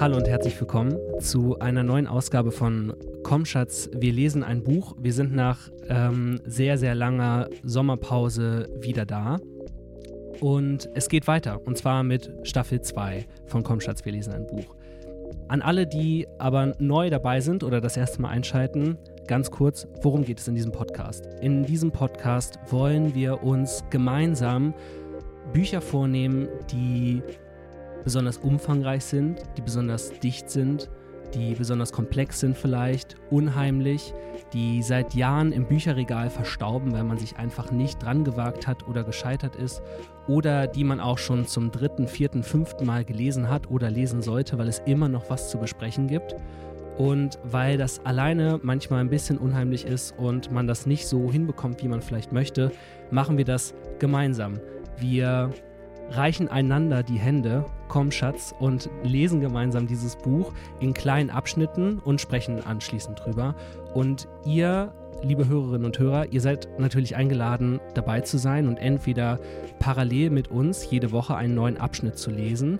Hallo und herzlich willkommen zu einer neuen Ausgabe von Komm Schatz, wir lesen ein Buch. Wir sind nach ähm, sehr, sehr langer Sommerpause wieder da. Und es geht weiter, und zwar mit Staffel 2 von Komm Schatz, wir lesen ein Buch. An alle, die aber neu dabei sind oder das erste Mal einschalten, ganz kurz, worum geht es in diesem Podcast? In diesem Podcast wollen wir uns gemeinsam Bücher vornehmen, die besonders umfangreich sind, die besonders dicht sind, die besonders komplex sind vielleicht, unheimlich, die seit Jahren im Bücherregal verstauben, weil man sich einfach nicht dran gewagt hat oder gescheitert ist, oder die man auch schon zum dritten, vierten, fünften Mal gelesen hat oder lesen sollte, weil es immer noch was zu besprechen gibt. Und weil das alleine manchmal ein bisschen unheimlich ist und man das nicht so hinbekommt, wie man vielleicht möchte, machen wir das gemeinsam. Wir reichen einander die Hände, komm Schatz, und lesen gemeinsam dieses Buch in kleinen Abschnitten und sprechen anschließend drüber. Und ihr, liebe Hörerinnen und Hörer, ihr seid natürlich eingeladen, dabei zu sein und entweder parallel mit uns jede Woche einen neuen Abschnitt zu lesen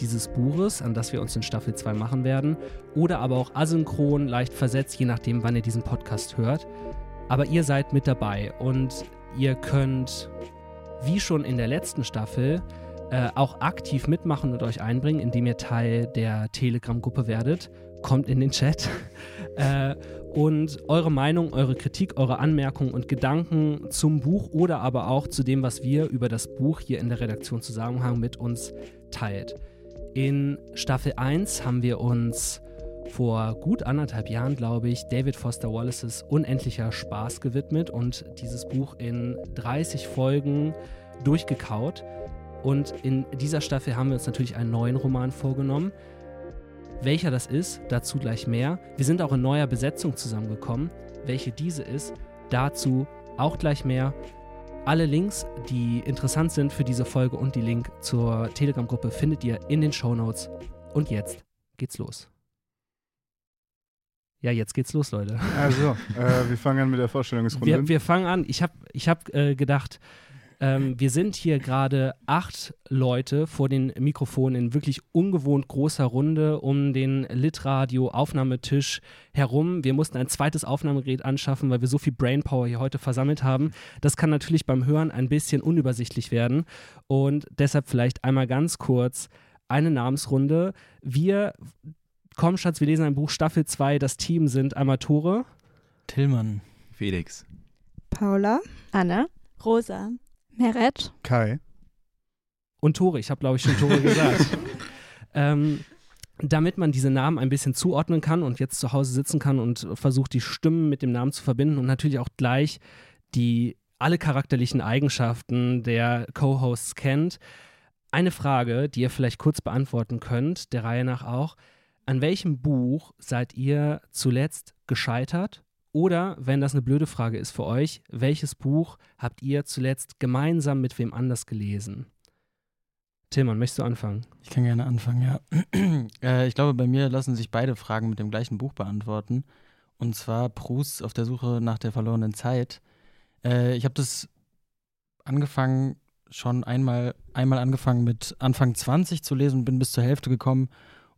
dieses Buches, an das wir uns in Staffel 2 machen werden, oder aber auch asynchron, leicht versetzt, je nachdem, wann ihr diesen Podcast hört. Aber ihr seid mit dabei und ihr könnt wie schon in der letzten Staffel, äh, auch aktiv mitmachen und euch einbringen, indem ihr Teil der Telegram-Gruppe werdet. Kommt in den Chat. äh, und eure Meinung, eure Kritik, eure Anmerkungen und Gedanken zum Buch oder aber auch zu dem, was wir über das Buch hier in der Redaktion Zusammenhang mit uns teilt. In Staffel 1 haben wir uns vor gut anderthalb Jahren, glaube ich, David Foster Wallaces Unendlicher Spaß gewidmet und dieses Buch in 30 Folgen durchgekaut. Und in dieser Staffel haben wir uns natürlich einen neuen Roman vorgenommen. Welcher das ist, dazu gleich mehr. Wir sind auch in neuer Besetzung zusammengekommen. Welche diese ist, dazu auch gleich mehr. Alle Links, die interessant sind für diese Folge und die Link zur Telegram-Gruppe findet ihr in den Show Notes. Und jetzt geht's los. Ja, jetzt geht's los, Leute. Also, äh, wir fangen an mit der Vorstellungsrunde. Wir, wir fangen an. Ich habe ich hab, äh, gedacht, ähm, wir sind hier gerade acht Leute vor den Mikrofonen in wirklich ungewohnt großer Runde um den Litradio-Aufnahmetisch herum. Wir mussten ein zweites Aufnahmegerät anschaffen, weil wir so viel Brainpower hier heute versammelt haben. Das kann natürlich beim Hören ein bisschen unübersichtlich werden. Und deshalb vielleicht einmal ganz kurz eine Namensrunde. Wir Komm, Schatz, wir lesen ein Buch, Staffel 2. Das Team sind einmal Tore. Tillmann. Felix. Paula. Anna. Rosa. Meret. Kai. Und Tore. Ich habe, glaube ich, schon Tore gesagt. ähm, damit man diese Namen ein bisschen zuordnen kann und jetzt zu Hause sitzen kann und versucht, die Stimmen mit dem Namen zu verbinden und natürlich auch gleich die alle charakterlichen Eigenschaften der Co-Hosts kennt. Eine Frage, die ihr vielleicht kurz beantworten könnt, der Reihe nach auch. An welchem Buch seid ihr zuletzt gescheitert? Oder, wenn das eine blöde Frage ist für euch, welches Buch habt ihr zuletzt gemeinsam mit wem anders gelesen? Tillmann, möchtest du anfangen? Ich kann gerne anfangen, ja. äh, ich glaube, bei mir lassen sich beide Fragen mit dem gleichen Buch beantworten. Und zwar Proust auf der Suche nach der verlorenen Zeit. Äh, ich habe das angefangen, schon einmal, einmal angefangen mit Anfang 20 zu lesen, bin bis zur Hälfte gekommen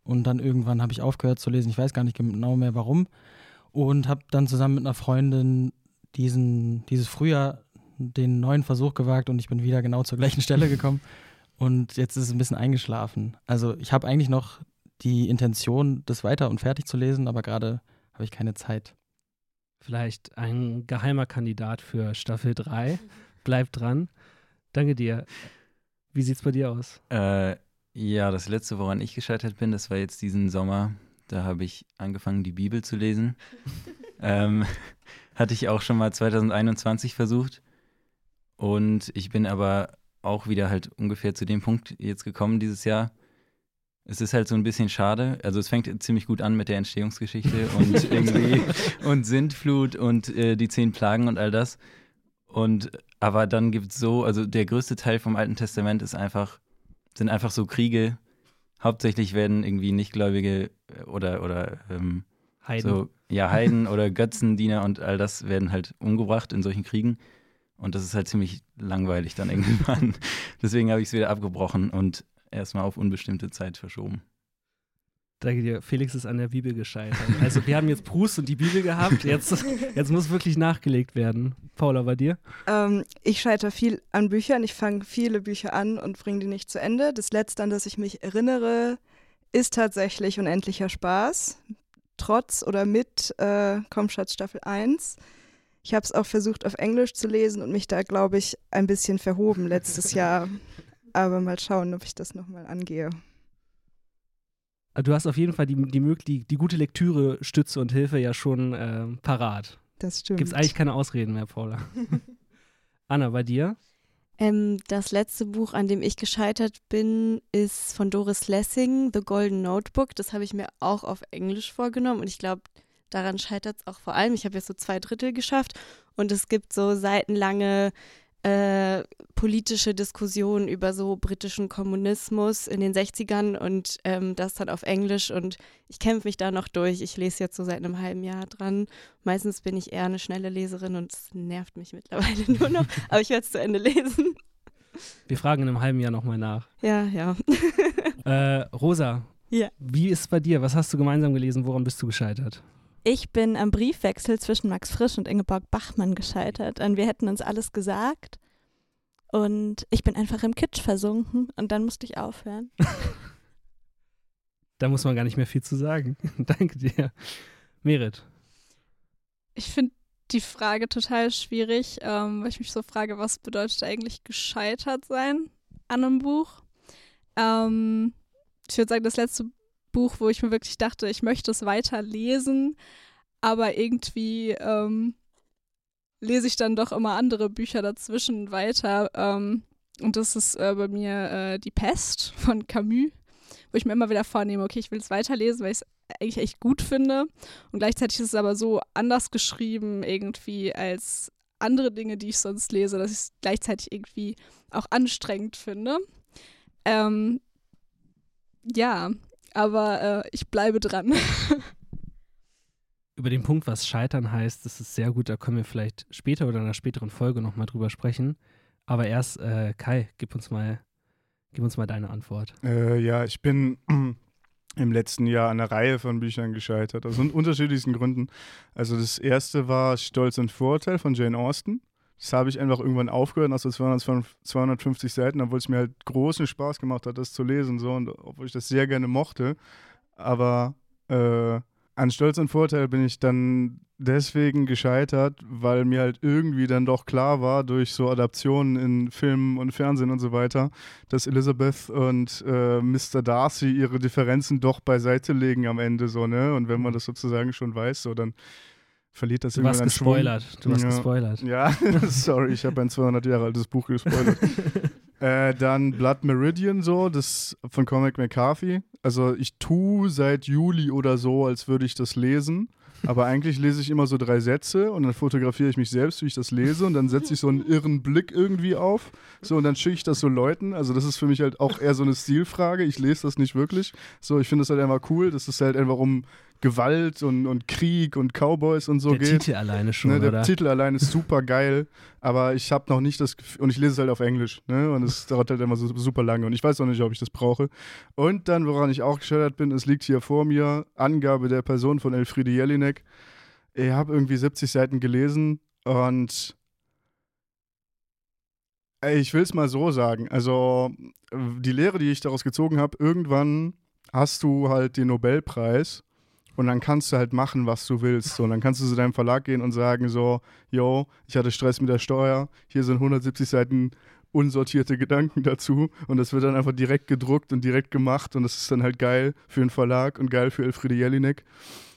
und dann irgendwann habe ich aufgehört zu lesen. Ich weiß gar nicht genau mehr warum. Und habe dann zusammen mit einer Freundin diesen, dieses Frühjahr den neuen Versuch gewagt und ich bin wieder genau zur gleichen Stelle gekommen. Und jetzt ist es ein bisschen eingeschlafen. Also ich habe eigentlich noch die Intention, das weiter und fertig zu lesen, aber gerade habe ich keine Zeit. Vielleicht ein geheimer Kandidat für Staffel 3. Bleib dran. Danke dir. Wie sieht's bei dir aus? Äh, ja, das letzte, woran ich gescheitert bin, das war jetzt diesen Sommer. Da habe ich angefangen, die Bibel zu lesen. ähm, hatte ich auch schon mal 2021 versucht. Und ich bin aber auch wieder halt ungefähr zu dem Punkt jetzt gekommen dieses Jahr. Es ist halt so ein bisschen schade. Also es fängt ziemlich gut an mit der Entstehungsgeschichte und irgendwie und Sintflut und äh, die zehn Plagen und all das. Und aber dann gibt es so, also der größte Teil vom Alten Testament ist einfach sind einfach so Kriege. Hauptsächlich werden irgendwie Nichtgläubige äh, oder, oder ähm, Heiden. So, ja, Heiden oder Götzendiener und all das werden halt umgebracht in solchen Kriegen. Und das ist halt ziemlich langweilig dann irgendwann. Deswegen habe ich es wieder abgebrochen und erstmal auf unbestimmte Zeit verschoben. Danke dir. Felix ist an der Bibel gescheitert. Also wir haben jetzt Proust und die Bibel gehabt. Jetzt, jetzt muss wirklich nachgelegt werden. Paula, bei dir? Ähm, ich scheitere viel an Büchern. Ich fange viele Bücher an und bringe die nicht zu Ende. Das letzte, an das ich mich erinnere, ist tatsächlich Unendlicher Spaß. Trotz oder mit äh, Komschatz Staffel 1. Ich habe es auch versucht auf Englisch zu lesen und mich da, glaube ich, ein bisschen verhoben letztes Jahr. Aber mal schauen, ob ich das nochmal angehe. Du hast auf jeden Fall die, die, die, die gute Lektüre, Stütze und Hilfe ja schon äh, parat. Das stimmt. Gibt es eigentlich keine Ausreden mehr, Paula. Anna, bei dir? Ähm, das letzte Buch, an dem ich gescheitert bin, ist von Doris Lessing, The Golden Notebook. Das habe ich mir auch auf Englisch vorgenommen und ich glaube, daran scheitert es auch vor allem. Ich habe jetzt so zwei Drittel geschafft und es gibt so seitenlange äh, politische Diskussion über so britischen Kommunismus in den 60ern und ähm, das dann auf Englisch und ich kämpfe mich da noch durch. Ich lese jetzt so seit einem halben Jahr dran. Meistens bin ich eher eine schnelle Leserin und es nervt mich mittlerweile nur noch, aber ich werde es zu Ende lesen. Wir fragen in einem halben Jahr nochmal nach. Ja, ja. äh, Rosa, ja. wie ist es bei dir? Was hast du gemeinsam gelesen? Woran bist du gescheitert? Ich bin am Briefwechsel zwischen Max Frisch und Ingeborg Bachmann gescheitert. Und wir hätten uns alles gesagt. Und ich bin einfach im Kitsch versunken und dann musste ich aufhören. da muss man gar nicht mehr viel zu sagen. Danke dir. Merit. Ich finde die Frage total schwierig, ähm, weil ich mich so frage, was bedeutet eigentlich gescheitert sein an einem Buch? Ähm, ich würde sagen, das letzte Buch, wo ich mir wirklich dachte, ich möchte es weiter lesen, aber irgendwie ähm, lese ich dann doch immer andere Bücher dazwischen weiter. Ähm, und das ist äh, bei mir äh, Die Pest von Camus, wo ich mir immer wieder vornehme, okay, ich will es weiterlesen, weil ich es eigentlich echt gut finde. Und gleichzeitig ist es aber so anders geschrieben, irgendwie als andere Dinge, die ich sonst lese, dass ich es gleichzeitig irgendwie auch anstrengend finde. Ähm, ja, aber äh, ich bleibe dran. Über den Punkt, was Scheitern heißt, das ist sehr gut, da können wir vielleicht später oder in einer späteren Folge nochmal drüber sprechen. Aber erst, äh, Kai, gib uns mal, gib uns mal deine Antwort. Äh, ja, ich bin im letzten Jahr an einer Reihe von Büchern gescheitert, aus unterschiedlichsten Gründen. Also das erste war Stolz und Vorurteil von Jane Austen. Das habe ich einfach irgendwann aufgehört, nach so 250 Seiten, obwohl es mir halt großen Spaß gemacht hat, das zu lesen, so, und obwohl ich das sehr gerne mochte. Aber äh, an Stolz und Vorteil bin ich dann deswegen gescheitert, weil mir halt irgendwie dann doch klar war, durch so Adaptionen in Filmen und Fernsehen und so weiter, dass Elizabeth und äh, Mr. Darcy ihre Differenzen doch beiseite legen am Ende so, ne? Und wenn man das sozusagen schon weiß, so dann verliert das du warst gespoilert. Schwung. Du warst ja. gespoilert. Ja, sorry, ich habe ein 200 Jahre altes Buch gespoilert. äh, dann Blood Meridian so, das von Cormac McCarthy. Also ich tue seit Juli oder so, als würde ich das lesen. Aber eigentlich lese ich immer so drei Sätze und dann fotografiere ich mich selbst, wie ich das lese und dann setze ich so einen irren Blick irgendwie auf. So und dann schicke ich das so Leuten. Also das ist für mich halt auch eher so eine Stilfrage. Ich lese das nicht wirklich. So, ich finde das halt einfach cool. Das ist halt einfach um Gewalt und, und Krieg und Cowboys und so der geht. Der Titel alleine schon, ne, Der oder? Titel alleine ist super geil, aber ich habe noch nicht das Gefühl, und ich lese es halt auf Englisch, ne, und es dauert halt immer so super lange und ich weiß noch nicht, ob ich das brauche. Und dann, woran ich auch gescheitert bin, es liegt hier vor mir, Angabe der Person von Elfriede Jelinek. Ich habe irgendwie 70 Seiten gelesen und ich will es mal so sagen, also die Lehre, die ich daraus gezogen habe, irgendwann hast du halt den Nobelpreis und dann kannst du halt machen, was du willst. So, und dann kannst du zu deinem Verlag gehen und sagen so, yo, ich hatte Stress mit der Steuer, hier sind 170 Seiten unsortierte Gedanken dazu und das wird dann einfach direkt gedruckt und direkt gemacht und das ist dann halt geil für den Verlag und geil für Elfriede Jelinek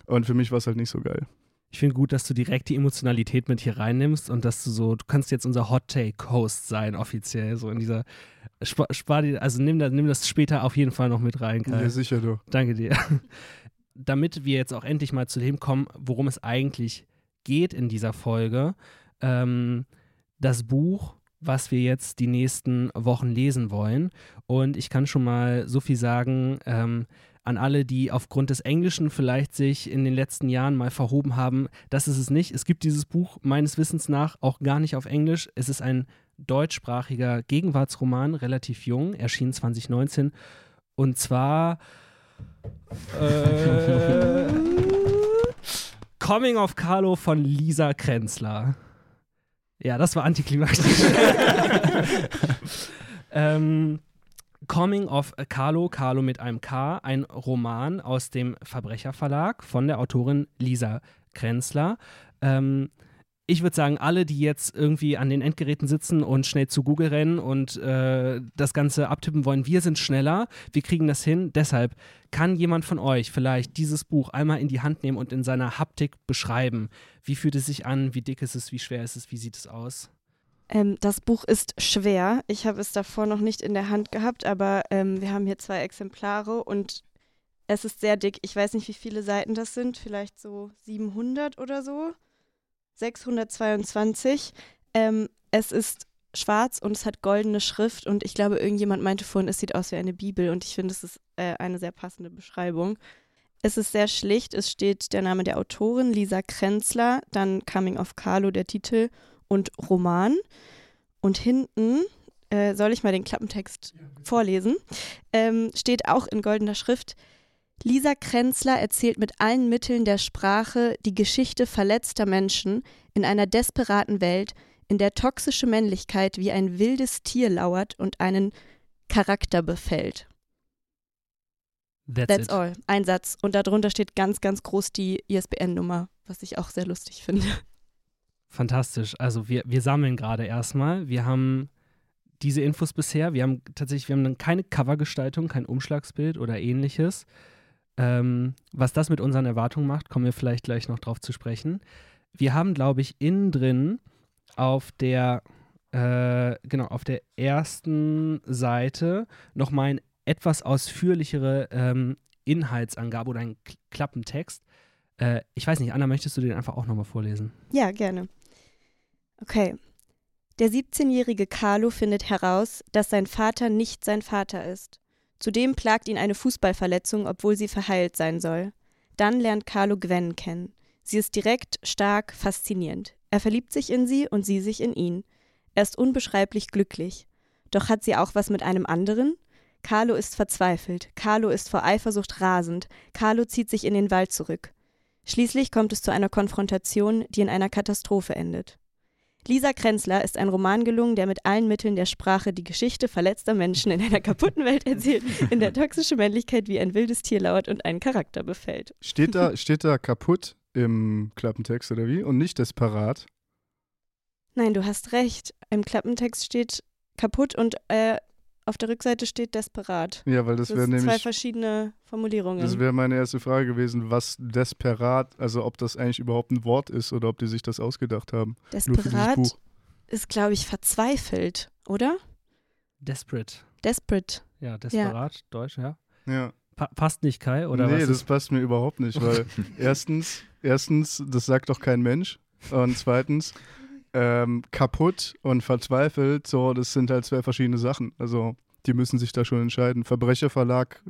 und für mich war es halt nicht so geil. Ich finde gut, dass du direkt die Emotionalität mit hier reinnimmst und dass du so, du kannst jetzt unser Hot Take Host sein, offiziell, so in dieser, spar, spar dir, also nimm das, nimm das später auf jeden Fall noch mit rein, Kai. Ja, sicher doch. Danke dir damit wir jetzt auch endlich mal zu dem kommen, worum es eigentlich geht in dieser Folge, ähm, das Buch, was wir jetzt die nächsten Wochen lesen wollen. Und ich kann schon mal so viel sagen, ähm, an alle, die aufgrund des Englischen vielleicht sich in den letzten Jahren mal verhoben haben, das ist es nicht. Es gibt dieses Buch meines Wissens nach auch gar nicht auf Englisch. Es ist ein deutschsprachiger Gegenwartsroman, relativ jung, erschien 2019. Und zwar Äh, Coming of Carlo von Lisa Krenzler. Ja, das war antiklimaktisch. ähm, Coming of Carlo, Carlo mit einem K, ein Roman aus dem Verbrecherverlag von der Autorin Lisa Krenzler. Ähm, ich würde sagen, alle, die jetzt irgendwie an den Endgeräten sitzen und schnell zu Google rennen und äh, das Ganze abtippen wollen, wir sind schneller, wir kriegen das hin. Deshalb kann jemand von euch vielleicht dieses Buch einmal in die Hand nehmen und in seiner Haptik beschreiben. Wie fühlt es sich an? Wie dick ist es? Wie schwer ist es? Wie sieht es aus? Ähm, das Buch ist schwer. Ich habe es davor noch nicht in der Hand gehabt, aber ähm, wir haben hier zwei Exemplare und es ist sehr dick. Ich weiß nicht, wie viele Seiten das sind. Vielleicht so 700 oder so. 622. Ähm, es ist schwarz und es hat goldene Schrift und ich glaube, irgendjemand meinte vorhin, es sieht aus wie eine Bibel und ich finde, es ist äh, eine sehr passende Beschreibung. Es ist sehr schlicht. Es steht der Name der Autorin, Lisa Krenzler, dann Coming of Carlo, der Titel und Roman. Und hinten, äh, soll ich mal den Klappentext vorlesen, ähm, steht auch in goldener Schrift, Lisa Krenzler erzählt mit allen Mitteln der Sprache die Geschichte verletzter Menschen in einer desperaten Welt, in der toxische Männlichkeit wie ein wildes Tier lauert und einen Charakter befällt. That's, That's it. all. Ein Satz. Und darunter steht ganz, ganz groß die ISBN-Nummer, was ich auch sehr lustig finde. Fantastisch. Also wir, wir sammeln gerade erstmal. Wir haben diese Infos bisher. Wir haben tatsächlich, wir haben dann keine Covergestaltung, kein Umschlagsbild oder ähnliches. Ähm, was das mit unseren Erwartungen macht, kommen wir vielleicht gleich noch drauf zu sprechen. Wir haben, glaube ich, innen drin auf der, äh, genau, auf der ersten Seite nochmal eine etwas ausführlichere ähm, Inhaltsangabe oder einen Klappentext. Äh, ich weiß nicht, Anna, möchtest du den einfach auch nochmal vorlesen? Ja, gerne. Okay. Der 17-jährige Carlo findet heraus, dass sein Vater nicht sein Vater ist. Zudem plagt ihn eine Fußballverletzung, obwohl sie verheilt sein soll. Dann lernt Carlo Gwen kennen. Sie ist direkt, stark, faszinierend. Er verliebt sich in sie und sie sich in ihn. Er ist unbeschreiblich glücklich. Doch hat sie auch was mit einem anderen? Carlo ist verzweifelt. Carlo ist vor Eifersucht rasend. Carlo zieht sich in den Wald zurück. Schließlich kommt es zu einer Konfrontation, die in einer Katastrophe endet. Lisa Krenzler ist ein Roman gelungen, der mit allen Mitteln der Sprache die Geschichte verletzter Menschen in einer kaputten Welt erzählt, in der toxische Männlichkeit wie ein wildes Tier lauert und einen Charakter befällt. Steht da, steht da kaputt im Klappentext oder wie? Und nicht desperat? Nein, du hast recht. Im Klappentext steht kaputt und äh, auf der Rückseite steht desperat. Ja, weil das Das wäre sind zwei nämlich. verschiedene Formulierungen. Das wäre meine erste Frage gewesen, was desperat, also ob das eigentlich überhaupt ein Wort ist oder ob die sich das ausgedacht haben. Desperat ist, glaube ich, verzweifelt, oder? Desperate. Desperate. Ja, desperat, Deutsch, ja. Ja. Pa passt nicht, Kai, oder nee, was? das ist- passt mir überhaupt nicht, weil erstens, erstens, das sagt doch kein Mensch. Und zweitens, ähm, kaputt und verzweifelt, so, das sind halt zwei verschiedene Sachen. Also, die müssen sich da schon entscheiden. Verbrecherverlag,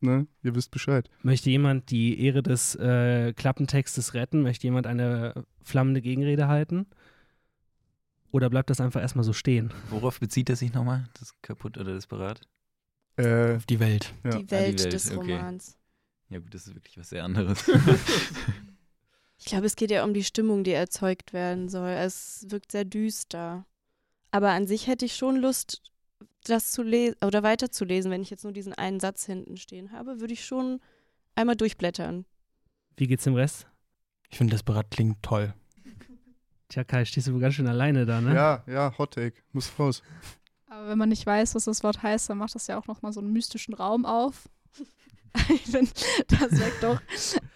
ne, ihr wisst Bescheid. Möchte jemand die Ehre des äh, Klappentextes retten? Möchte jemand eine flammende Gegenrede halten? Oder bleibt das einfach erstmal so stehen? Worauf bezieht er sich nochmal? Das kaputt oder desperat? Äh, Auf die Welt. Ja. Die Welt, Welt, des okay. Romans. Ja gut, das ist wirklich was sehr anderes. Ich glaube, es geht ja um die Stimmung, die erzeugt werden soll. Es wirkt sehr düster. Aber an sich hätte ich schon Lust, das zu lesen oder weiterzulesen. Wenn ich jetzt nur diesen einen Satz hinten stehen habe, würde ich schon einmal durchblättern. Wie geht's dem Rest? Ich finde, Desperat klingt toll. Tja, Kai, stehst du wohl ganz schön alleine da, ne? Ja, ja, Hot Take, muss raus. Aber wenn man nicht weiß, was das Wort heißt, dann macht das ja auch nochmal so einen mystischen Raum auf. ich finde, das weckt doch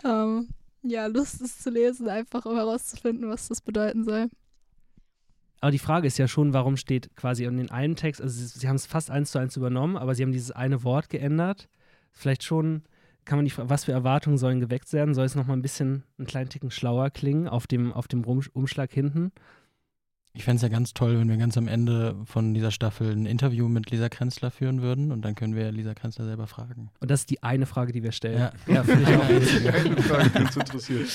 ähm, ja, Lust, es zu lesen, einfach um herauszufinden, was das bedeuten soll. Aber die Frage ist ja schon, warum steht quasi in den einen Text, also sie, sie haben es fast eins zu eins übernommen, aber sie haben dieses eine Wort geändert. Vielleicht schon, kann man die Frage, was für Erwartungen sollen geweckt werden? Soll es nochmal ein bisschen einen kleinen Ticken schlauer klingen auf dem, auf dem Umschlag hinten? Ich fände es ja ganz toll, wenn wir ganz am Ende von dieser Staffel ein Interview mit Lisa Krenzler führen würden und dann können wir Lisa Krenzler selber fragen. Und das ist die eine Frage, die wir stellen. Ja. ja finde ich auch. Eine Frage, die uns interessiert.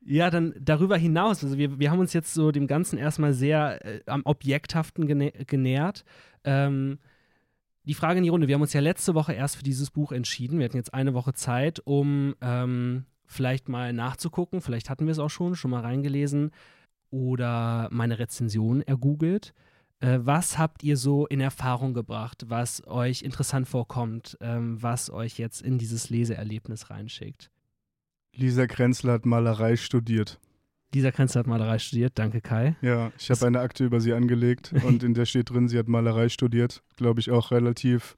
Ja, dann darüber hinaus, also wir, wir haben uns jetzt so dem Ganzen erstmal sehr äh, am Objekthaften genä genähert. Ähm, die Frage in die Runde. Wir haben uns ja letzte Woche erst für dieses Buch entschieden. Wir hatten jetzt eine Woche Zeit, um ähm, vielleicht mal nachzugucken. Vielleicht hatten wir es auch schon, schon mal reingelesen oder meine Rezension ergoogelt. Äh, was habt ihr so in Erfahrung gebracht, was euch interessant vorkommt, ähm, was euch jetzt in dieses Leseerlebnis reinschickt? Lisa Krenzler hat Malerei studiert. Lisa Krenzler hat Malerei studiert, danke Kai. Ja, ich habe eine Akte über sie angelegt und in der steht drin, sie hat Malerei studiert. Glaube ich auch relativ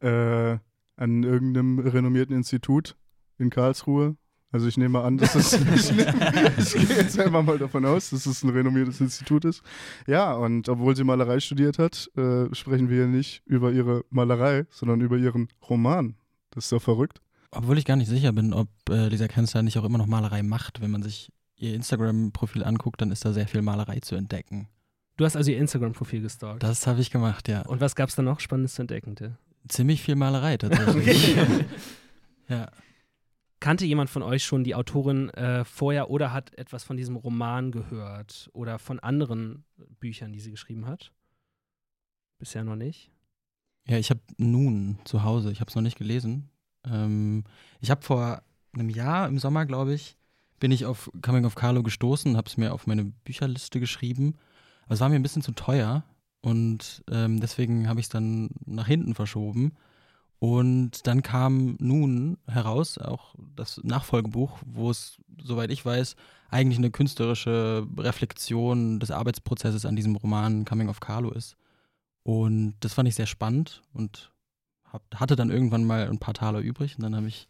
äh, an irgendeinem renommierten Institut in Karlsruhe. Also ich nehme an, dass es, ich, nehme, ich gehe jetzt einfach mal davon aus, dass es ein renommiertes Institut ist. Ja, und obwohl sie Malerei studiert hat, äh, sprechen wir hier nicht über ihre Malerei, sondern über ihren Roman. Das ist doch verrückt. Obwohl ich gar nicht sicher bin, ob äh, Lisa Krenzler nicht auch immer noch Malerei macht. Wenn man sich ihr Instagram-Profil anguckt, dann ist da sehr viel Malerei zu entdecken. Du hast also ihr Instagram-Profil gestalkt. Das habe ich gemacht, ja. Und was gab es da noch Spannendes zu entdecken? Till? Ziemlich viel Malerei tatsächlich. Okay. ja. Kannte jemand von euch schon die Autorin äh, vorher oder hat etwas von diesem Roman gehört oder von anderen Büchern, die sie geschrieben hat? Bisher noch nicht. Ja, ich habe nun zu Hause, ich habe es noch nicht gelesen. Ähm, ich habe vor einem Jahr im Sommer, glaube ich, bin ich auf Coming of Carlo gestoßen habe es mir auf meine Bücherliste geschrieben. Aber es war mir ein bisschen zu teuer und ähm, deswegen habe ich es dann nach hinten verschoben. Und dann kam nun heraus auch das Nachfolgebuch, wo es, soweit ich weiß, eigentlich eine künstlerische Reflexion des Arbeitsprozesses an diesem Roman Coming of Carlo ist. Und das fand ich sehr spannend und hab, hatte dann irgendwann mal ein paar Taler übrig und dann habe ich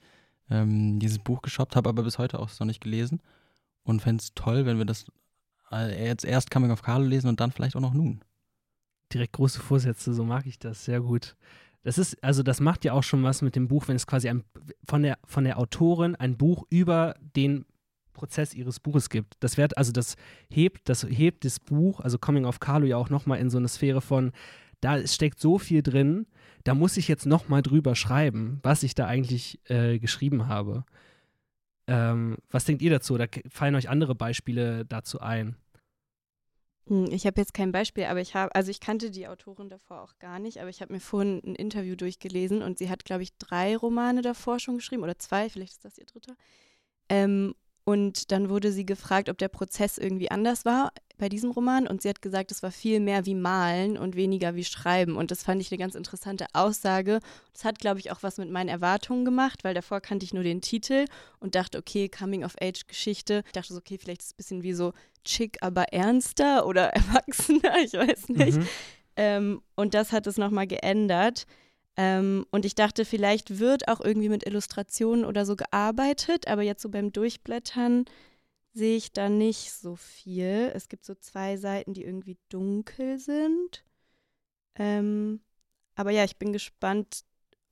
ähm, dieses Buch geshoppt, habe aber bis heute auch noch nicht gelesen und fände es toll, wenn wir das jetzt erst Coming of Carlo lesen und dann vielleicht auch noch nun. Direkt große Vorsätze, so mag ich das, sehr gut. Das ist, also das macht ja auch schon was mit dem Buch, wenn es quasi ein, von, der, von der Autorin ein Buch über den Prozess ihres Buches gibt. Das wird, also das hebt, das hebt das Buch, also Coming of Carlo ja auch nochmal in so eine Sphäre von, da steckt so viel drin, da muss ich jetzt nochmal drüber schreiben, was ich da eigentlich äh, geschrieben habe. Ähm, was denkt ihr dazu? Da fallen euch andere Beispiele dazu ein? Hm, Ich habe jetzt kein Beispiel, aber ich habe, also ich kannte die Autorin davor auch gar nicht, aber ich habe mir vorhin ein Interview durchgelesen und sie hat, glaube ich, drei Romane davor schon geschrieben oder zwei, vielleicht ist das ihr dritter. Ähm, und dann wurde sie gefragt, ob der Prozess irgendwie anders war bei diesem Roman und sie hat gesagt, es war viel mehr wie Malen und weniger wie Schreiben und das fand ich eine ganz interessante Aussage. Das hat, glaube ich, auch was mit meinen Erwartungen gemacht, weil davor kannte ich nur den Titel und dachte, okay, Coming-of-Age-Geschichte. Ich dachte so, okay, vielleicht ist es ein bisschen wie so chick, aber ernster oder erwachsener, ich weiß nicht. Mhm. Ähm, und das hat es nochmal geändert. Ähm, und ich dachte, vielleicht wird auch irgendwie mit Illustrationen oder so gearbeitet, aber jetzt so beim Durchblättern sehe ich da nicht so viel. Es gibt so zwei Seiten, die irgendwie dunkel sind. Ähm, aber ja, ich bin gespannt,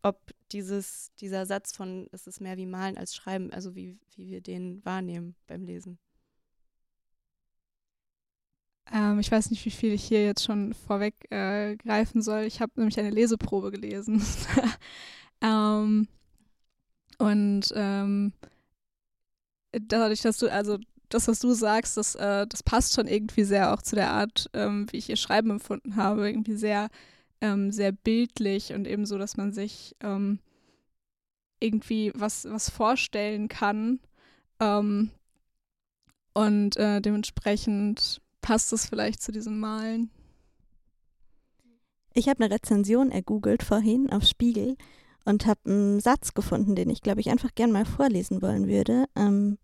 ob dieses, dieser Satz von es ist mehr wie malen als schreiben, also wie, wie wir den wahrnehmen beim Lesen. Ähm, ich weiß nicht, wie viel ich hier jetzt schon vorweg äh, greifen soll. Ich habe nämlich eine Leseprobe gelesen. ähm, und ähm, dadurch, dass du, also das, was du sagst, das, äh, das passt schon irgendwie sehr auch zu der Art, ähm, wie ich ihr Schreiben empfunden habe. Irgendwie sehr, ähm, sehr bildlich und eben so, dass man sich ähm, irgendwie was, was vorstellen kann. Und äh, dementsprechend passt es vielleicht zu diesem Malen. Ich habe eine Rezension ergoogelt vorhin auf Spiegel und habe einen Satz gefunden, den ich, glaube ich, einfach gern mal vorlesen wollen würde. Ähm,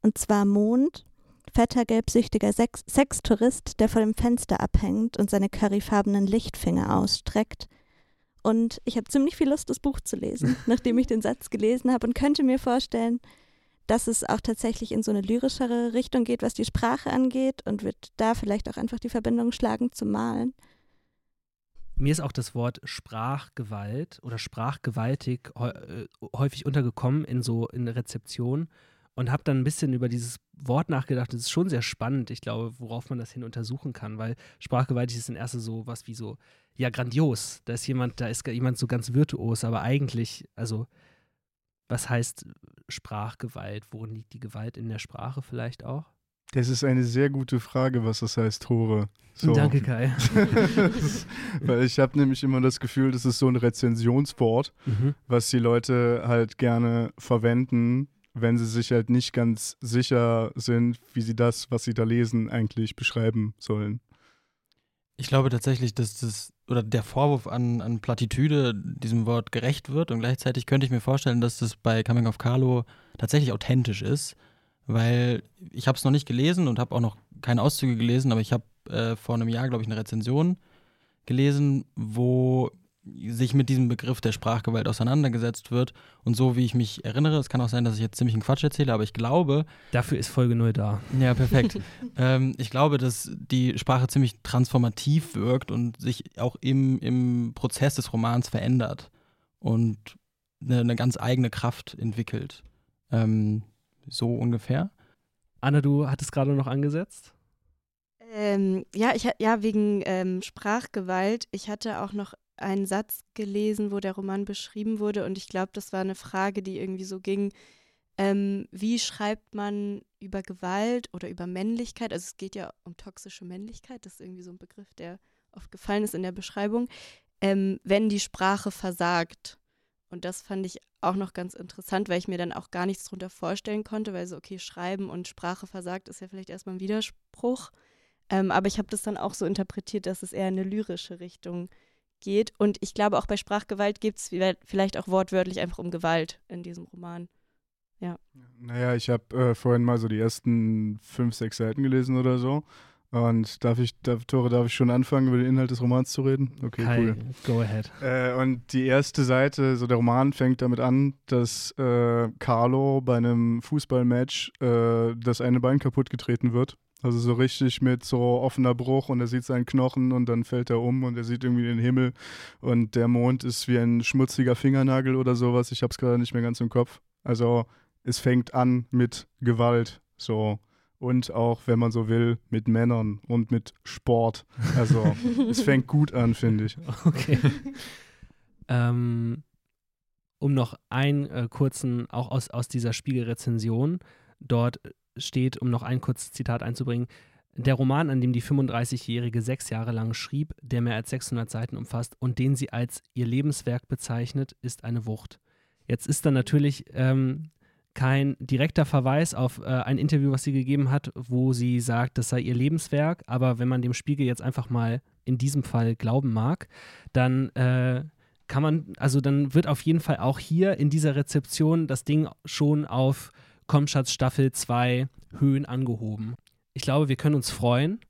und zwar Mond, fetter, gelbsüchtiger Sex Sextourist, der vor dem Fenster abhängt und seine curryfarbenen Lichtfinger ausstreckt. Und ich habe ziemlich viel Lust, das Buch zu lesen, nachdem ich den Satz gelesen habe und könnte mir vorstellen, dass es auch tatsächlich in so eine lyrischere Richtung geht, was die Sprache angeht und wird da vielleicht auch einfach die Verbindung schlagen zum Malen. Mir ist auch das Wort Sprachgewalt oder sprachgewaltig äh, häufig untergekommen in so in Rezeption und habe dann ein bisschen über dieses Wort nachgedacht. Das ist schon sehr spannend, ich glaube, worauf man das hin untersuchen kann, weil sprachgewaltig ist in erster so was wie so, ja, grandios. Da ist jemand, da ist jemand so ganz virtuos, aber eigentlich, also, was heißt Sprachgewalt? Worin liegt die Gewalt in der Sprache vielleicht auch? Das ist eine sehr gute Frage, was das heißt, Tore. So. Danke, Kai. Weil ich habe nämlich immer das Gefühl, das ist so ein Rezensionswort, Mhm. was die Leute halt gerne verwenden, wenn sie sich halt nicht ganz sicher sind, wie sie das, was sie da lesen, eigentlich beschreiben sollen. Ich glaube tatsächlich, dass das oder der Vorwurf an, an Plattitüde diesem Wort gerecht wird und gleichzeitig könnte ich mir vorstellen, dass das bei Coming of Carlo tatsächlich authentisch ist, weil ich habe es noch nicht gelesen und habe auch noch keine Auszüge gelesen, aber ich habe äh, vor einem Jahr, glaube ich, eine Rezension gelesen, wo sich mit diesem Begriff der Sprachgewalt auseinandergesetzt wird und so wie ich mich erinnere, es kann auch sein, dass ich jetzt ziemlich einen Quatsch erzähle, aber ich glaube, Dafür ist Folge 0 da. ja, perfekt. ähm, ich glaube, dass die Sprache ziemlich transformativ wirkt und sich auch im, im Prozess des Romans verändert und eine, eine ganz eigene Kraft entwickelt. Ähm, so ungefähr. Anna, du hattest gerade noch angesetzt. Ähm, ja, ich, ja, wegen ähm, Sprachgewalt. Ich hatte auch noch einen Satz gelesen, wo der Roman beschrieben wurde und ich glaube, das war eine Frage, die irgendwie so ging, ähm, wie schreibt man über Gewalt oder über Männlichkeit? Also es geht ja um toxische Männlichkeit, das ist irgendwie so ein Begriff, der oft gefallen ist in der Beschreibung, ähm, wenn die Sprache versagt. Und das fand ich auch noch ganz interessant, weil ich mir dann auch gar nichts drunter vorstellen konnte, weil so, okay, Schreiben und Sprache versagt ist ja vielleicht erstmal ein Widerspruch. Ähm, aber ich habe das dann auch so interpretiert, dass es eher in eine lyrische Richtung geht. Und ich glaube, auch bei Sprachgewalt geht es vielleicht auch wortwörtlich einfach um Gewalt in diesem Roman. Naja, ich habe äh, vorhin mal so die ersten fünf, sechs Seiten gelesen oder so. Und darf ich, darf, Tore, darf ich schon anfangen, über den Inhalt des Romans zu reden? Okay, Kai, cool. go ahead. Äh, und die erste Seite, so der Roman fängt damit an, dass äh, Carlo bei einem Fußballmatch äh, das eine Bein kaputt getreten wird. Also so richtig mit so offener Bruch und er sieht seinen Knochen und dann fällt er um und er sieht irgendwie den Himmel und der Mond ist wie ein schmutziger Fingernagel oder sowas. Ich habe es gerade nicht mehr ganz im Kopf. Also es fängt an mit Gewalt, so und auch, wenn man so will, mit Männern und mit Sport. Also es fängt gut an, finde ich. Okay. ähm, um noch einen äh, kurzen, auch aus, aus dieser Spiegelrezension, dort steht, um noch ein kurzes Zitat einzubringen, der Roman, an dem die 35-Jährige sechs Jahre lang schrieb, der mehr als 600 Seiten umfasst und den sie als ihr Lebenswerk bezeichnet, ist eine Wucht. Jetzt ist da natürlich ähm, kein direkter Verweis auf äh, ein Interview, was sie gegeben hat, wo sie sagt, das sei ihr Lebenswerk, aber wenn man dem Spiegel jetzt einfach mal in diesem Fall glauben mag, dann äh, kann man, also dann wird auf jeden Fall auch hier in dieser Rezeption das Ding schon auf Komschatz Staffel 2 Höhen angehoben. Ich glaube, wir können uns freuen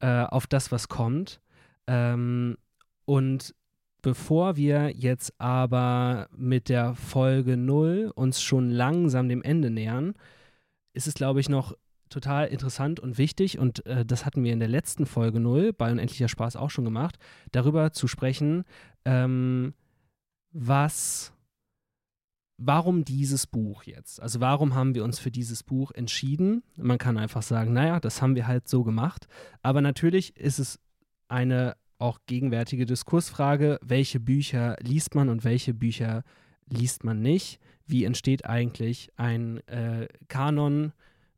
äh, auf das, was kommt. Ähm, und bevor wir jetzt aber mit der Folge 0 uns schon langsam dem Ende nähern, ist es, glaube ich, noch total interessant und wichtig, und äh, das hatten wir in der letzten Folge 0 bei Unendlicher Spaß auch schon gemacht, darüber zu sprechen, ähm, was, warum dieses Buch jetzt? Also warum haben wir uns für dieses Buch entschieden? Man kann einfach sagen, naja, das haben wir halt so gemacht. Aber natürlich ist es eine auch gegenwärtige Diskursfrage, welche Bücher liest man und welche Bücher liest man nicht? Wie entsteht eigentlich ein äh, Kanon?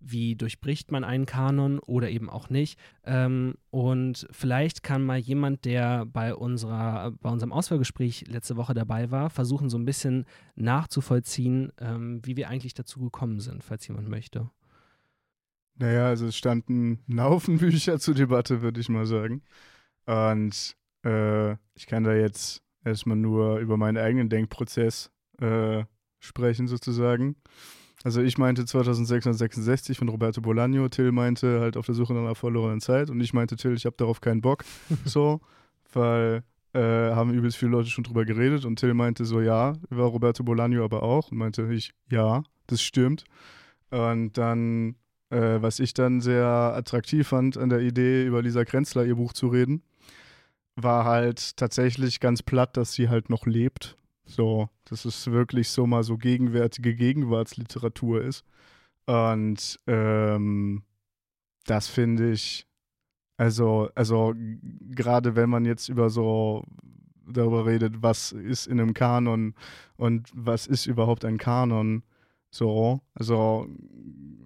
Wie durchbricht man einen Kanon oder eben auch nicht? Ähm, und vielleicht kann mal jemand, der bei, unserer, bei unserem Auswahlgespräch letzte Woche dabei war, versuchen, so ein bisschen nachzuvollziehen, ähm, wie wir eigentlich dazu gekommen sind, falls jemand möchte. Naja, also es standen ein Haufen Bücher zur Debatte, würde ich mal sagen. Und äh, ich kann da jetzt erstmal nur über meinen eigenen Denkprozess äh, sprechen, sozusagen. Also ich meinte 2666 von Roberto Bolaño, Till meinte halt auf der Suche nach einer verlorenen Zeit und ich meinte, Till, ich habe darauf keinen Bock, so, weil äh, haben übelst viele Leute schon drüber geredet und Till meinte so, ja, über Roberto Bolaño aber auch und meinte ich, ja, das stimmt. Und dann, äh, was ich dann sehr attraktiv fand an der Idee, über Lisa Krenzler ihr Buch zu reden, war halt tatsächlich ganz platt, dass sie halt noch lebt. So, dass es wirklich so mal so gegenwärtige Gegenwartsliteratur ist. Und ähm, das finde ich, also, also gerade wenn man jetzt über so darüber redet, was ist in einem Kanon und was ist überhaupt ein Kanon, so, also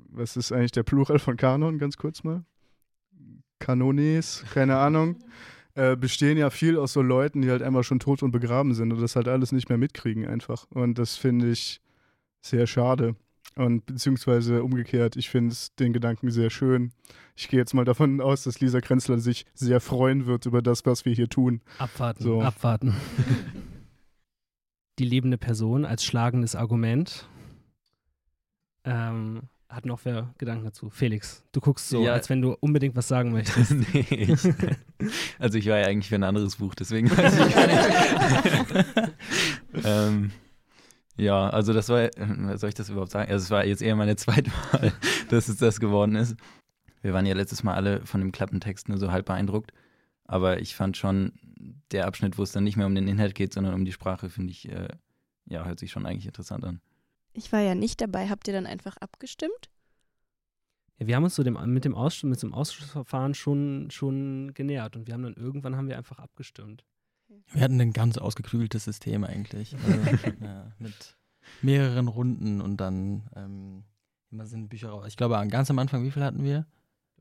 was ist eigentlich der Plural von Kanon, ganz kurz mal? Kanones, keine Ahnung. Äh, bestehen ja viel aus so Leuten, die halt einfach schon tot und begraben sind und das halt alles nicht mehr mitkriegen einfach. Und das finde ich sehr schade. Und beziehungsweise umgekehrt, ich finde den Gedanken sehr schön. Ich gehe jetzt mal davon aus, dass Lisa Krenzler sich sehr freuen wird über das, was wir hier tun. Abwarten, So. abwarten. Die lebende Person als schlagendes Argument. Ähm, hat noch wer Gedanken dazu? Felix, du guckst so, Ja. als wenn du unbedingt was sagen möchtest. nee, ich, also ich war ja eigentlich für ein anderes Buch, deswegen weiß ich gar nicht. ähm, ja, also das war, äh, soll ich das überhaupt sagen? Also es war jetzt eher meine zweite Mal, dass es das geworden ist. Wir waren ja letztes Mal alle von dem Klappentext nur so halb beeindruckt, aber ich fand schon, der Abschnitt, wo es dann nicht mehr um den Inhalt geht, sondern um die Sprache, finde ich, äh, ja, hört sich schon eigentlich interessant an. Ich war ja nicht dabei. Habt ihr dann einfach abgestimmt? Ja, wir haben uns so dem, mit, dem Ausschuss, mit dem Ausschussverfahren schon, schon genähert und wir haben dann irgendwann haben wir einfach abgestimmt. Wir hatten ein ganz ausgeklügeltes System eigentlich. Also, ja, mit mehreren Runden und dann ähm, immer sind Bücher raus. Ich glaube, ganz am Anfang, wie viel hatten wir?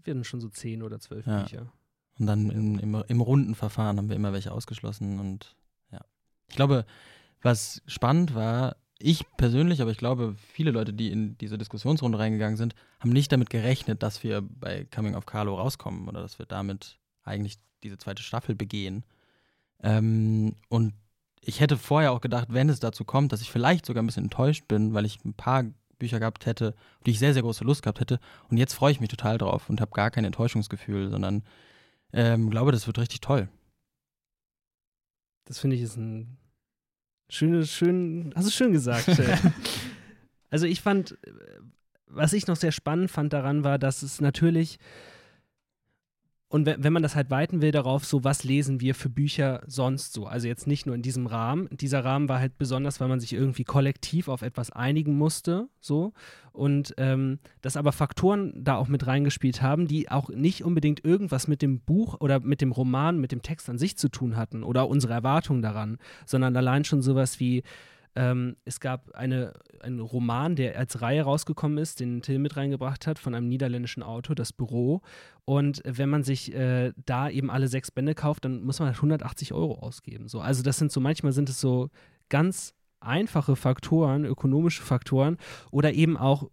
Wir hatten schon so zehn oder zwölf Ja. Bücher. Und dann in, im, im Rundenverfahren haben wir immer welche ausgeschlossen und ja. Ich glaube, was spannend war, ich persönlich, aber ich glaube, viele Leute, die in diese Diskussionsrunde reingegangen sind, haben nicht damit gerechnet, dass wir bei Coming of Carlo rauskommen oder dass wir damit eigentlich diese zweite Staffel begehen. Ähm, und ich hätte vorher auch gedacht, wenn es dazu kommt, dass ich vielleicht sogar ein bisschen enttäuscht bin, weil ich ein paar Bücher gehabt hätte, auf die ich sehr, sehr große Lust gehabt hätte. Und jetzt freue ich mich total drauf und habe gar kein Enttäuschungsgefühl, sondern ähm, glaube, das wird richtig toll. Das finde ich ist ein schönes, schön, hast du schön gesagt. Also ich fand, äh, was ich noch sehr spannend fand daran war, dass es natürlich und wenn, man das halt weiten will darauf, so was lesen wir für Bücher sonst so? Also jetzt nicht nur in diesem Rahmen. Dieser Rahmen war halt besonders, weil man sich irgendwie kollektiv auf etwas einigen musste, so. Und ähm, dass aber Faktoren da auch mit reingespielt haben, die auch nicht unbedingt irgendwas mit dem Buch oder mit dem Roman, mit dem Text an sich zu tun hatten oder unsere Erwartungen daran, sondern allein schon sowas wie, ähm, es gab eine, einen Roman, der als Reihe rausgekommen ist, den Till mit reingebracht hat, von einem niederländischen Autor, Das Büro. Und wenn man sich äh, da eben alle sechs Bände kauft, dann muss man halt 180 Euro ausgeben. So, also das sind so, manchmal sind es so ganz einfache Faktoren, ökonomische Faktoren oder eben auch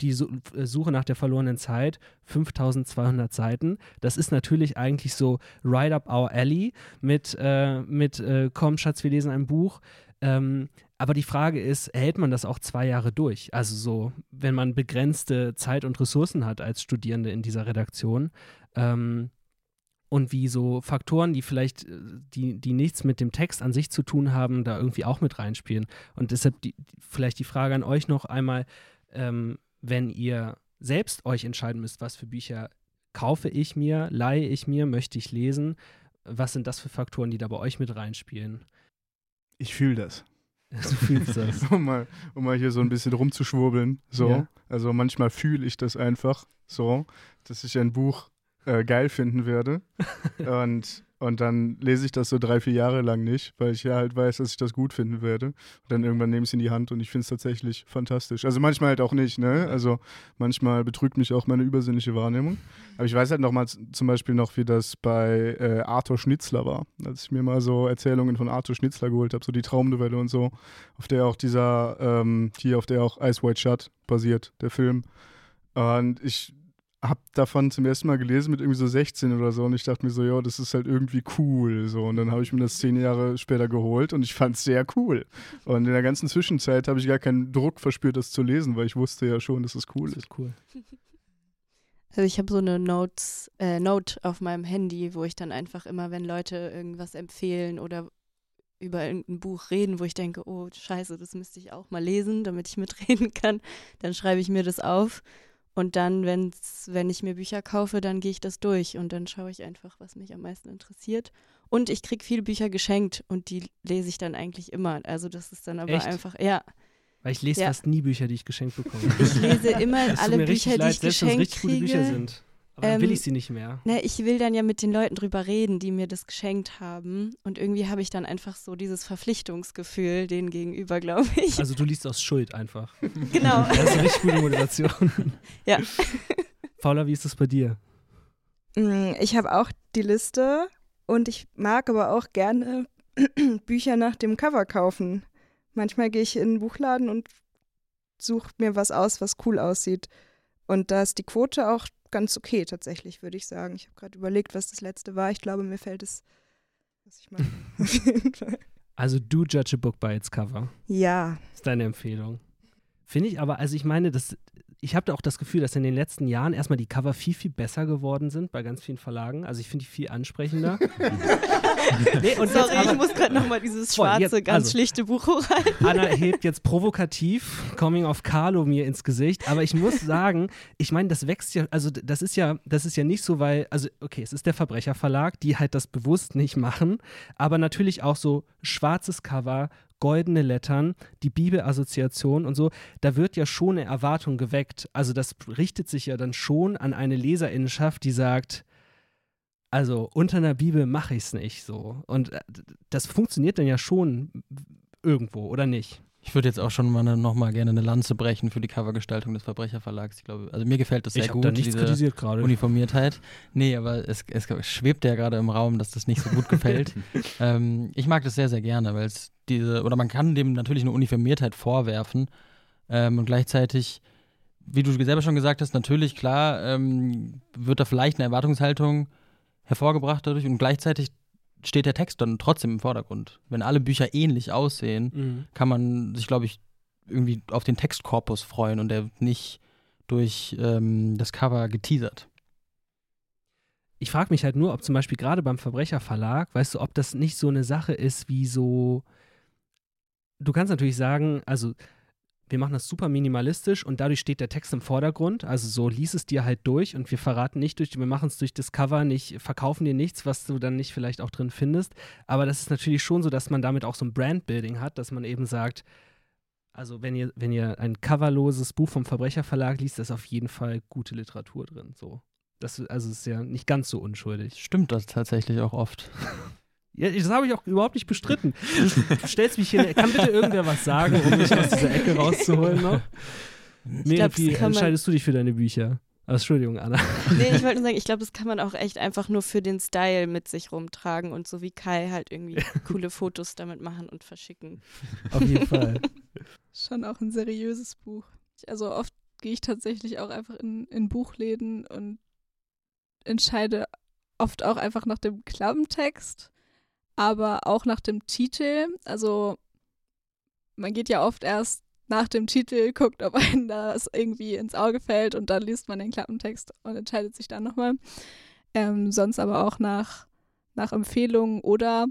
die äh, Suche nach der verlorenen Zeit, 5200 Seiten. Das ist natürlich eigentlich so right up our alley mit, äh, mit äh, komm Schatz, wir lesen ein Buch. Ähm, aber die Frage ist, hält man das auch zwei Jahre durch? Also so, wenn man begrenzte Zeit und Ressourcen hat als Studierende in dieser Redaktion ähm, und wie so Faktoren, die vielleicht, äh, die, die nichts mit dem Text an sich zu tun haben, da irgendwie auch mit reinspielen. Und deshalb die, vielleicht die Frage an euch noch einmal, ähm, wenn ihr selbst euch entscheiden müsst, was für Bücher kaufe ich mir, leihe ich mir, möchte ich lesen, was sind das für Faktoren, die da bei euch mit reinspielen? Ich fühle das. Du fühlst das. um, mal, um mal hier so ein bisschen rumzuschwurbeln. So. Ja. Also manchmal fühle ich das einfach so, dass ich ein Buch äh, geil finden werde. und, und dann lese ich das so drei, vier Jahre lang nicht, weil ich ja halt weiß, dass ich das gut finden werde. Und dann irgendwann nehme ich es in die Hand und ich finde es tatsächlich fantastisch. Also manchmal halt auch nicht, ne? Also manchmal betrügt mich auch meine übersinnliche Wahrnehmung. Aber ich weiß halt noch mal z- zum Beispiel noch, wie das bei äh, Arthur Schnitzler war. Als ich mir mal so Erzählungen von Arthur Schnitzler geholt habe, so die Traumnovelle und so, auf der auch dieser, ähm, hier auf der auch Ice White Shut basiert, der Film. Und ich habe davon zum ersten Mal gelesen mit irgendwie so 16 oder so und ich dachte mir so, ja, das ist halt irgendwie cool. So. Und dann habe ich mir das zehn Jahre später geholt und ich fand es sehr cool. Und in der ganzen Zwischenzeit habe ich gar keinen Druck verspürt, das zu lesen, weil ich wusste ja schon, dass es cool Das ist. ist cool. Also ich habe so eine Notes, äh, Note auf meinem Handy, wo ich dann einfach immer, wenn Leute irgendwas empfehlen oder über irgendein Buch reden, wo ich denke, oh scheiße, das müsste ich auch mal lesen, damit ich mitreden kann, dann schreibe ich mir das auf. Und dann, wenn's, wenn ich mir Bücher kaufe, dann gehe ich das durch und dann schaue ich einfach, was mich am meisten interessiert. Und ich kriege viele Bücher geschenkt und die lese ich dann eigentlich immer. Also das ist dann aber Echt? einfach, ja. Weil ich lese Ja. fast nie Bücher, die ich geschenkt bekomme. Ich lese immer alle Bücher, die leid, ich wenn es geschenkt kriege. Bücher sind. Aber dann Ähm, will ich sie nicht mehr. Ne, ich will dann ja mit den Leuten drüber reden, die mir das geschenkt haben. Und irgendwie habe ich dann einfach so dieses Verpflichtungsgefühl denen gegenüber, glaube ich. Also du liest aus Schuld einfach. genau. Das ist eine richtig gute Motivation. Ja. Paula, wie ist das bei dir? Mm, Ich habe auch die Liste und ich mag aber auch gerne Bücher nach dem Cover kaufen. Manchmal gehe ich in einen Buchladen und suche mir was aus, was cool aussieht. Und da ist die Quote auch ganz okay tatsächlich, würde ich sagen. Ich habe gerade überlegt, was das letzte war. Ich glaube, mir fällt es, was ich mache. Auf jeden Fall. Also du judge a book by its cover. Ja, ist deine Empfehlung. Finde ich aber, also ich meine, das, ich habe da auch das Gefühl, dass in den letzten Jahren erstmal die Cover viel, viel besser geworden sind bei ganz vielen Verlagen. Also ich finde die viel ansprechender. nee, und jetzt Sorry, aber- ich muss gerade nochmal dieses schwarze, jetzt- ganz also- schlichte Buch hochhalten. Anna hebt jetzt provokativ Coming of Carlo mir ins Gesicht, aber ich muss sagen, ich meine, das wächst ja, also das ist ja, das ist ja nicht so, weil, also okay, es ist der Verbrecherverlag, die halt das bewusst nicht machen, aber natürlich auch so schwarzes Cover, goldene Lettern, die Bibelassoziation und so, da wird ja schon eine Erwartung geweckt. Also das richtet sich ja dann schon an eine Leserinnenschaft, die sagt, also unter einer Bibel mache ich es nicht so. Und äh, das funktioniert dann ja schon irgendwo, oder nicht? Ich würde jetzt auch schon mal ne, noch mal gerne eine Lanze brechen für die Covergestaltung des Verbrecherverlags. Ich glaube, also mir gefällt das sehr ich habe gut. da nichts diese kritisiert gerade. Uniformiertheit. Nee, aber es, es schwebt ja gerade im Raum, dass das nicht so gut gefällt. ähm, ich mag das sehr, sehr gerne, weil es diese, oder man kann dem natürlich eine Uniformiertheit vorwerfen ähm, und gleichzeitig, wie du selber schon gesagt hast, natürlich, klar, ähm, wird da vielleicht eine Erwartungshaltung hervorgebracht dadurch und gleichzeitig steht der Text dann trotzdem im Vordergrund. Wenn alle Bücher ähnlich aussehen, Mhm. kann man sich, glaube ich, irgendwie auf den Textkorpus freuen und der wird nicht durch ähm, das Cover geteasert. Ich frage mich halt nur, ob zum Beispiel gerade beim Verbrecherverlag, weißt du, ob das nicht so eine Sache ist wie so. Du kannst natürlich sagen, also wir machen das super minimalistisch und dadurch steht der Text im Vordergrund. Also so lies es dir halt durch und wir verraten nicht durch, wir machen es durch das Cover nicht, verkaufen dir nichts, was du dann nicht vielleicht auch drin findest. Aber das ist natürlich schon so, dass man damit auch so ein Brandbuilding hat, dass man eben sagt, also wenn ihr, wenn ihr ein coverloses Buch vom Verbrecherverlag liest, ist auf jeden Fall gute Literatur drin. So. Das also ist ja nicht ganz so unschuldig. Stimmt das tatsächlich auch oft. Ja, das habe ich auch überhaupt nicht bestritten. Du stellst mich hier. Kann bitte irgendwer was sagen, um mich aus dieser Ecke rauszuholen noch? Miri, glaub, wie entscheidest du dich für deine Bücher? Also, Entschuldigung, Anna. Nee, ich wollte nur sagen, ich glaube, das kann man auch echt einfach nur für den Style mit sich rumtragen und so wie Kai halt irgendwie coole Fotos damit machen und verschicken. Auf jeden Fall. Schon auch ein seriöses Buch. Also oft gehe ich tatsächlich auch einfach in, in Buchläden und entscheide oft auch einfach nach dem Klappentext, aber auch nach dem Titel. Also man geht ja oft erst nach dem Titel, guckt, ob einem das irgendwie ins Auge fällt und dann liest man den Klappentext und entscheidet sich dann nochmal. Ähm, sonst aber auch nach, nach Empfehlungen oder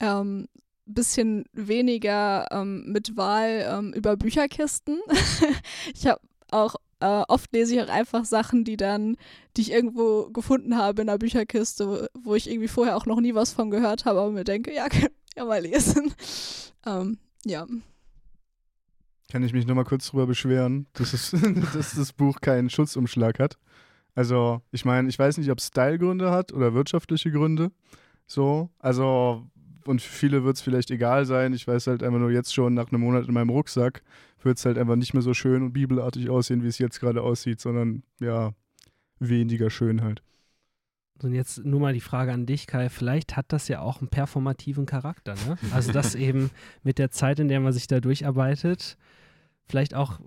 ähm, bisschen weniger ähm, mit Wahl ähm, über Bücherkisten. ich habe auch äh, oft lese ich auch einfach Sachen, die dann, die ich irgendwo gefunden habe in einer Bücherkiste, wo ich irgendwie vorher auch noch nie was von gehört habe, aber mir denke, ja, kann ja mal lesen. ähm, ja. Kann ich mich nochmal kurz drüber beschweren, dass, es, dass das Buch keinen Schutzumschlag hat. Also, ich meine, ich weiß nicht, ob es Stylegründe hat oder wirtschaftliche Gründe. So, also, und für viele wird es vielleicht egal sein. Ich weiß halt einfach nur jetzt schon, nach einem Monat in meinem Rucksack, wird es halt einfach nicht mehr so schön und bibelartig aussehen, wie es jetzt gerade aussieht, sondern ja, weniger schön halt. Und jetzt nur mal die Frage an dich, Kai. Vielleicht hat das ja auch einen performativen Charakter, ne? Also, dass eben mit der Zeit, in der man sich da durcharbeitet, vielleicht auch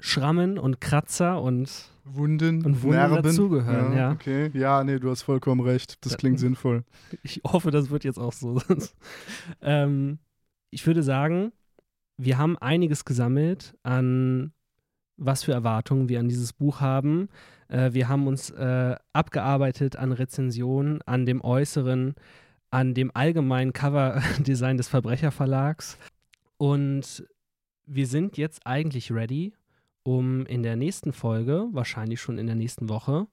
Schrammen und Kratzer und Wunden, Und Wunden dazugehören, ja. Okay, ja, nee, du hast vollkommen recht. Das Ja. klingt sinnvoll. Ich hoffe, das wird jetzt auch so. ähm, ich würde sagen, wir haben einiges gesammelt an was für Erwartungen wir an dieses Buch haben. Äh, wir haben uns äh, abgearbeitet an Rezensionen, an dem Äußeren, an dem allgemeinen Coverdesign des Verbrecherverlags. Und wir sind jetzt eigentlich ready, um in der nächsten Folge, wahrscheinlich schon in der nächsten Woche,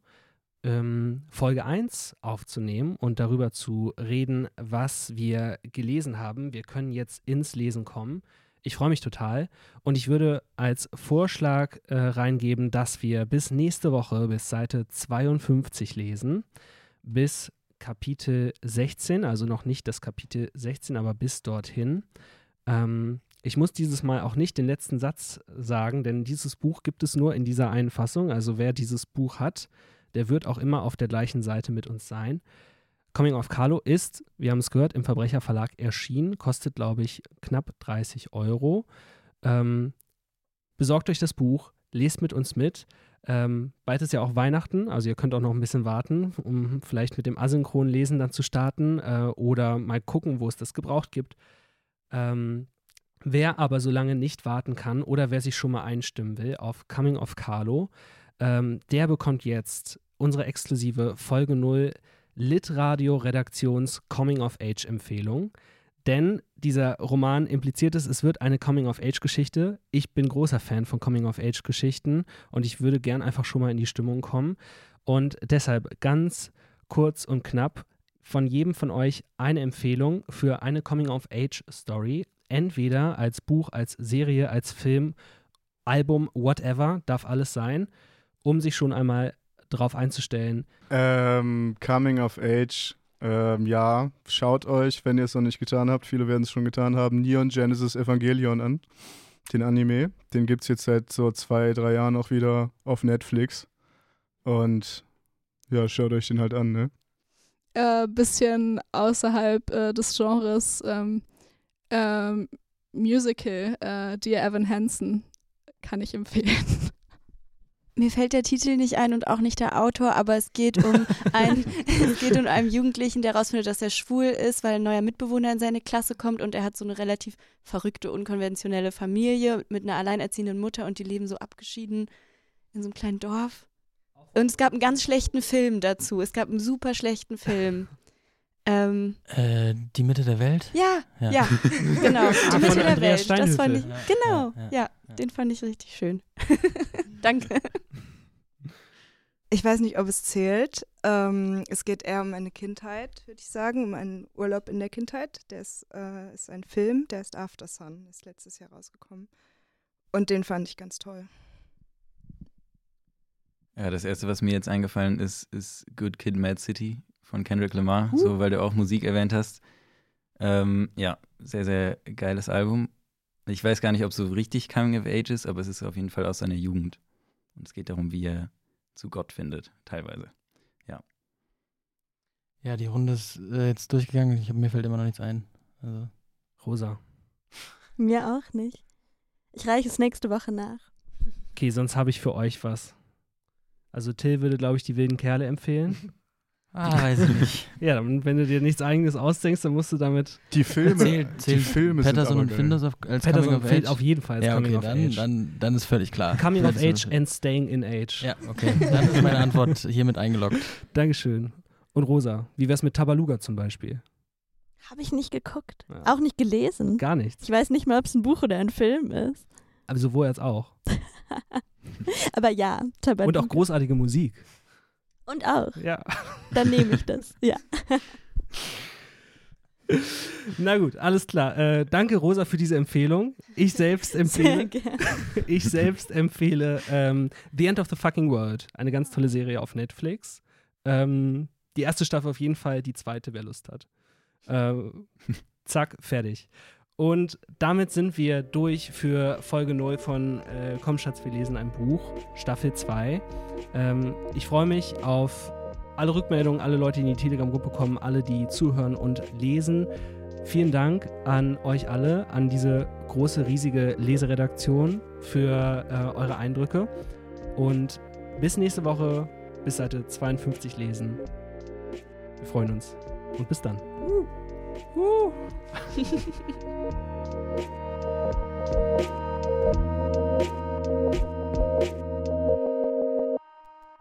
ähm, Folge 1 aufzunehmen und darüber zu reden, was wir gelesen haben. Wir können jetzt ins Lesen kommen. ich freue mich total und ich würde als Vorschlag äh, reingeben, dass wir bis nächste Woche bis Seite 52 lesen, bis Kapitel 16, also noch nicht das Kapitel 16, aber bis dorthin. Ähm, ich muss dieses Mal auch nicht den letzten Satz sagen, denn dieses Buch gibt es nur in dieser einen Fassung. Also wer dieses Buch hat, der wird auch immer auf der gleichen Seite mit uns sein. Coming of Carlo ist, wir haben es gehört, im Verbrecherverlag erschienen, kostet, glaube ich, knapp 30 Euro. Ähm, besorgt euch das Buch, lest mit uns mit. Ähm, bald ist ja auch Weihnachten, also ihr könnt auch noch ein bisschen warten, um vielleicht mit dem asynchronen Lesen dann zu starten äh, oder mal gucken, wo es das gebraucht gibt. Ähm, Wer aber so lange nicht warten kann oder wer sich schon mal einstimmen will auf Coming of Carlo, ähm, der bekommt jetzt unsere exklusive Folge 0 Litradio Redaktions Coming of Age Empfehlung. Denn dieser Roman impliziert es, es wird eine Coming of Age Geschichte. Ich bin großer Fan von Coming of Age Geschichten und ich würde gern einfach schon mal in die Stimmung kommen. Und deshalb ganz kurz und knapp von jedem von euch eine Empfehlung für eine Coming of Age Story entweder als Buch, als Serie, als Film, Album, whatever, darf alles sein, um sich schon einmal darauf einzustellen. Ähm, Coming of Age, ähm, ja, schaut euch, wenn ihr es noch nicht getan habt, viele werden es schon getan haben, Neon Genesis Evangelion an, den Anime. Den gibt es jetzt seit so zwei, drei Jahren auch wieder auf Netflix. Und ja, schaut euch den halt an, ne? Äh, bisschen außerhalb äh, des Genres. Ähm, ähm, Musical, äh, Dear Evan Hansen, kann ich empfehlen. Mir fällt der Titel nicht ein und auch nicht der Autor, aber es geht um ein, es geht um einen Jugendlichen, der herausfindet, dass er schwul ist, weil ein neuer Mitbewohner in seine Klasse kommt und er hat so eine relativ verrückte, unkonventionelle Familie mit einer alleinerziehenden Mutter und die leben so abgeschieden in so einem kleinen Dorf. Und es gab einen ganz schlechten Film dazu. Es gab einen super schlechten Film. Ähm, äh, die Mitte der Welt? Ja, ja, ja genau. Die Mitte der Welt. Das fand ich, genau, ja, ja, ja, den fand ich richtig schön. Danke. Ich weiß nicht, ob es zählt. Ähm, es geht eher um eine Kindheit, würde ich sagen, um einen Urlaub in der Kindheit. Der ist, äh, ist ein Film, der ist After Sun, ist letztes Jahr rausgekommen. Und den fand ich ganz toll. Ja, das erste, was mir jetzt eingefallen ist, ist Good Kid, Mad City von Kendrick Lamar, uh. so weil du auch Musik erwähnt hast. Ähm, ja, sehr, sehr geiles Album. Ich weiß gar nicht, ob es so richtig Coming of Age ist, aber es ist auf jeden Fall aus seiner Jugend. Und es geht darum, wie er zu Gott findet, teilweise. Ja. Ja, die Runde ist äh, jetzt durchgegangen. Ich, mir fällt immer noch nichts ein. Also. Rosa. Mir auch nicht. Ich reiche es nächste Woche nach. Okay, sonst habe ich für euch was. Also Till würde, glaube ich, die wilden Kerle empfehlen. Ah, weiß ich nicht. ja, wenn du dir nichts eigenes ausdenkst, dann musst du damit. Die Filme, zählt, zählt die Filme Patterson sind und Finders auf, als Patterson Coming of Age? auf jeden Fall als ja, Coming okay, of dann, Age. Dann, dann ist völlig klar. Coming of Age and Staying in Age. Ja, okay. Dann ist meine Antwort hiermit eingeloggt. Dankeschön. Und Rosa, wie wär's mit Tabaluga zum Beispiel? Habe ich nicht geguckt. Ja. Auch nicht gelesen. Gar nichts. Ich weiß nicht mal, ob es ein Buch oder ein Film ist. Aber sowohl als auch. Aber ja, Und Tabaluga. auch großartige Musik. Und auch. Ja. Dann nehme ich das, ja. Na gut, alles klar. Äh, danke, Rosa, für diese Empfehlung. Ich selbst empfehle. ich selbst empfehle ähm, The End of the Fucking World. Eine ganz tolle Serie auf Netflix. Ähm, die erste Staffel auf jeden Fall, die zweite, wer Lust hat. Äh, zack, fertig. Und damit sind wir durch für Folge 0 von äh, Komm Schatz, wir lesen ein Buch, Staffel 2. Ähm, ich freue mich auf alle Rückmeldungen, alle Leute, die in die Telegram-Gruppe kommen, alle, die zuhören und lesen. Vielen Dank an euch alle, an diese große, riesige Leseredaktion für äh, eure Eindrücke. Und bis nächste Woche, bis Seite 52 lesen. Wir freuen uns. Und bis dann. Uh. Woo!